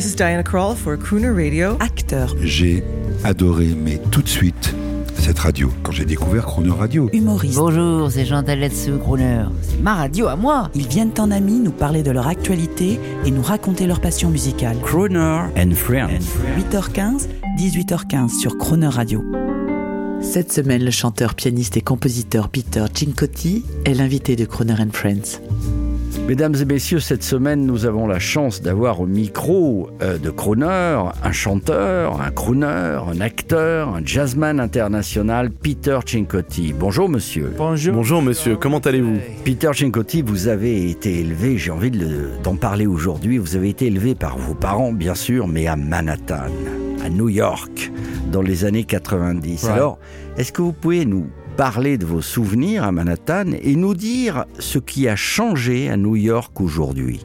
This is Diana Krall for Crooner Radio. Acteur, J'ai adoré, mais tout de suite, cette radio. Quand j'ai découvert Chrono Radio, humoriste. Bonjour, c'est Jean Taletsu, crooner. C'est ma radio à moi. Ils viennent en amis nous parler de leur actualité et nous raconter leur passion musicale. Crooner and Friends. 8h15, 18h15 sur Croner Radio. Cette semaine, le chanteur, pianiste et compositeur Peter Cincotti est l'invité de Croner and Friends. Mesdames et messieurs, cette semaine, nous avons la chance d'avoir au micro euh, de Crooner un chanteur, un crooner, un acteur, un jazzman international, Peter Cincotti. Bonjour monsieur. Bonjour. Bonjour monsieur, comment allez-vous? Peter Cincotti, vous avez été élevé, j'ai envie de d'en parler aujourd'hui, vous avez été élevé par vos parents, bien sûr, mais à Manhattan, à New York, dans les années 90. Right. Alors, est-ce que vous pouvez nous parler de vos souvenirs à Manhattan et nous dire ce qui a changé à New York aujourd'hui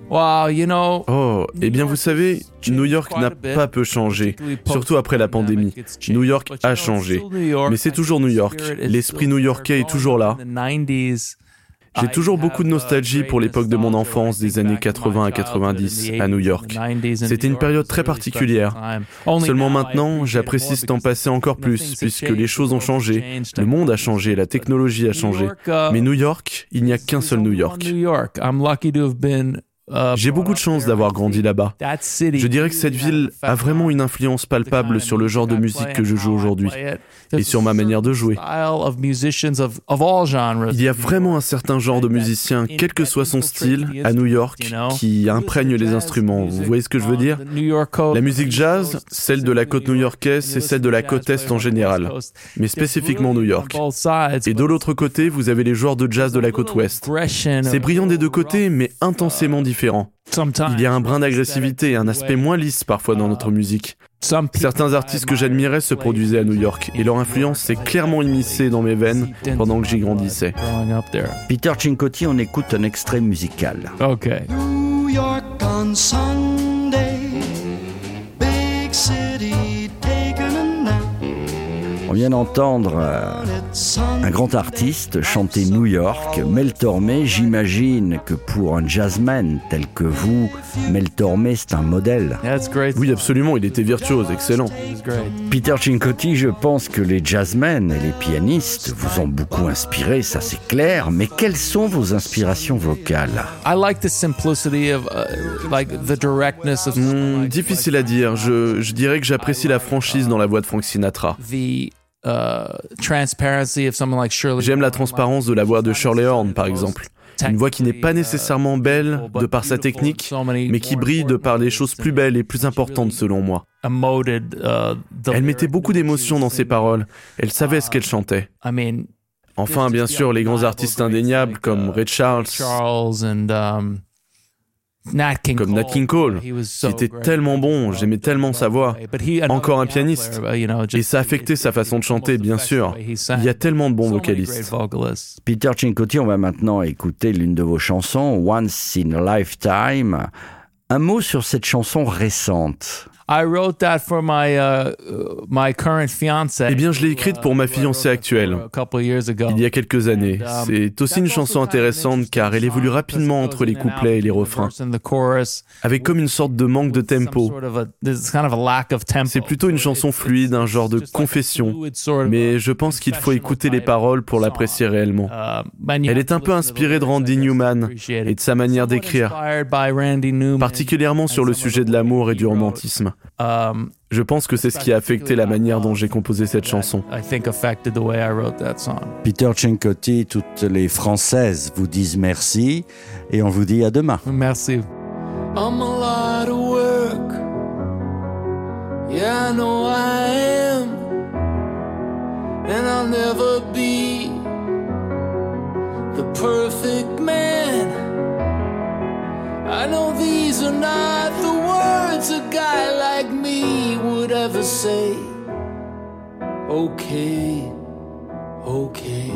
Oh, eh bien vous savez, New York n'a pas peu changé, surtout après la pandémie. New York a changé, mais c'est toujours New York. L'esprit new-yorkais est toujours là. J'ai toujours beaucoup de nostalgie pour l'époque de mon enfance des années 80 à 90 à New York. C'était une période très particulière. Seulement maintenant, j'apprécie ce temps passé encore plus, puisque les choses ont changé, le monde a changé, la technologie a changé. Mais New York, il n'y a qu'un seul New York. J'ai beaucoup de chance d'avoir grandi là-bas. Je dirais que cette ville a vraiment une influence palpable sur le genre de musique que je joue aujourd'hui et sur ma manière de jouer. Il y a vraiment un certain genre de musicien, quel que soit son style, à New York, qui imprègne les instruments. Vous voyez ce que je veux dire? La musique jazz, celle de la côte new-yorkaise, et celle de la côte est en général, mais spécifiquement New York. Et de l'autre côté, vous avez les joueurs de jazz de la côte ouest. C'est brillant des deux côtés, mais intensément différent. Il y a un brin d'agressivité et un aspect moins lisse parfois dans notre musique. Certains artistes que j'admirais se produisaient à New York et leur influence s'est clairement immiscée dans mes veines pendant que j'y grandissais. Peter Cincotti, on écoute un extrait musical. New York on Sunday, big city vient d'entendre euh, un grand artiste chanter New York, Mel Tormé. J'imagine que pour un jazzman tel que vous, Mel Tormé, c'est un modèle. Oui, absolument, il était virtuose, excellent. Peter Cincotti, je pense que les jazzmen et les pianistes vous ont beaucoup inspiré, ça c'est clair, mais quelles sont vos inspirations vocales? Hmm, difficile à dire. Je, je dirais que j'apprécie la franchise dans la voix de Frank Sinatra. J'aime la transparence de la voix de Shirley Horn, par exemple. Une voix qui n'est pas nécessairement belle de par sa technique, mais qui brille de par les choses plus belles et plus importantes selon moi. Elle mettait beaucoup d'émotion dans ses paroles. Elle savait ce qu'elle chantait. Enfin, bien sûr, les grands artistes indéniables comme Ray Charles, comme Nat King Cole, qui était tellement bon, j'aimais tellement sa voix. Encore un pianiste. Et ça affectait sa façon de chanter, bien sûr. Il y a tellement de bons vocalistes. Peter Cincotti, on va maintenant écouter l'une de vos chansons, Once in a Lifetime. Un mot sur cette chanson récente. Eh bien, je l'ai écrite pour ma fiancée actuelle. Il y a quelques années. C'est aussi une chanson intéressante car elle évolue rapidement entre les couplets et les refrains, avec comme une sorte de manque de tempo. C'est plutôt une chanson fluide, un genre de confession, mais je pense qu'il faut écouter les paroles pour l'apprécier réellement. Elle est un peu inspirée de Randy Newman et de sa manière d'écrire, particulièrement sur le sujet de l'amour et du romantisme. Je pense que c'est ce qui a affecté la manière dont j'ai composé cette chanson. Peter Cincotti, toutes les Françaises vous disent merci et on vous dit à demain. Merci. I'm a lot of work. Yeah, I know I am. And I'll never ever say. Okay, okay.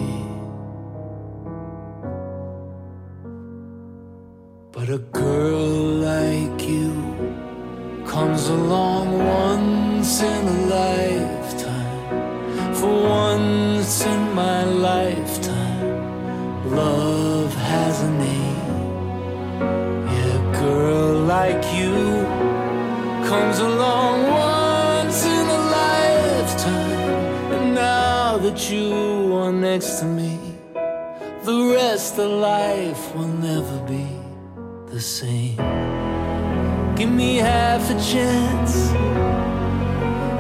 But a girl like you comes along once in a lifetime. For once in my lifetime, love has a name. Yeah, a girl like you comes along next to me, the rest of life will never be the same. Give me half a chance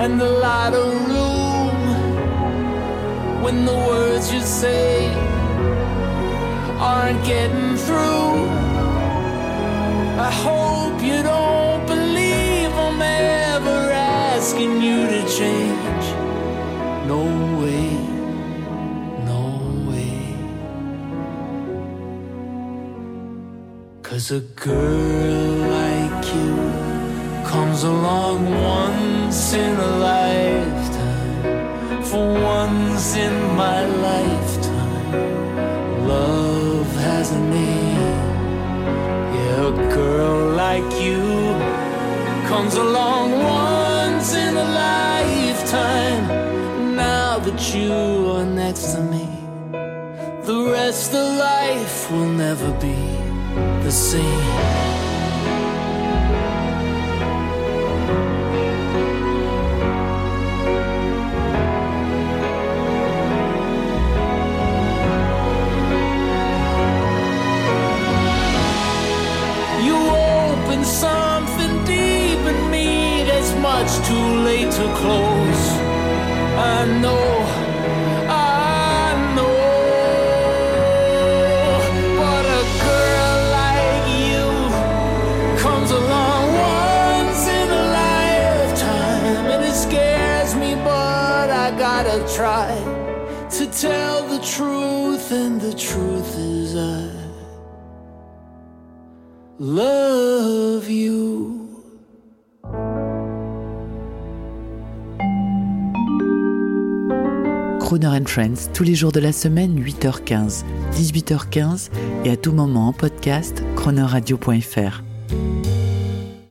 and a lot of room when the words you say aren't getting through. I hope Cause a girl like you comes along once in a lifetime. For once in my lifetime, love has a name. Yeah, a girl like you comes along once in a lifetime. Now that you are next to me, the rest of life will never be the same. Gotta try to tell the truth, and the truth is I love you. Crooner and Friends tous les jours de la semaine 8h15, 18h15 et à tout moment en podcast chronoradio.fr.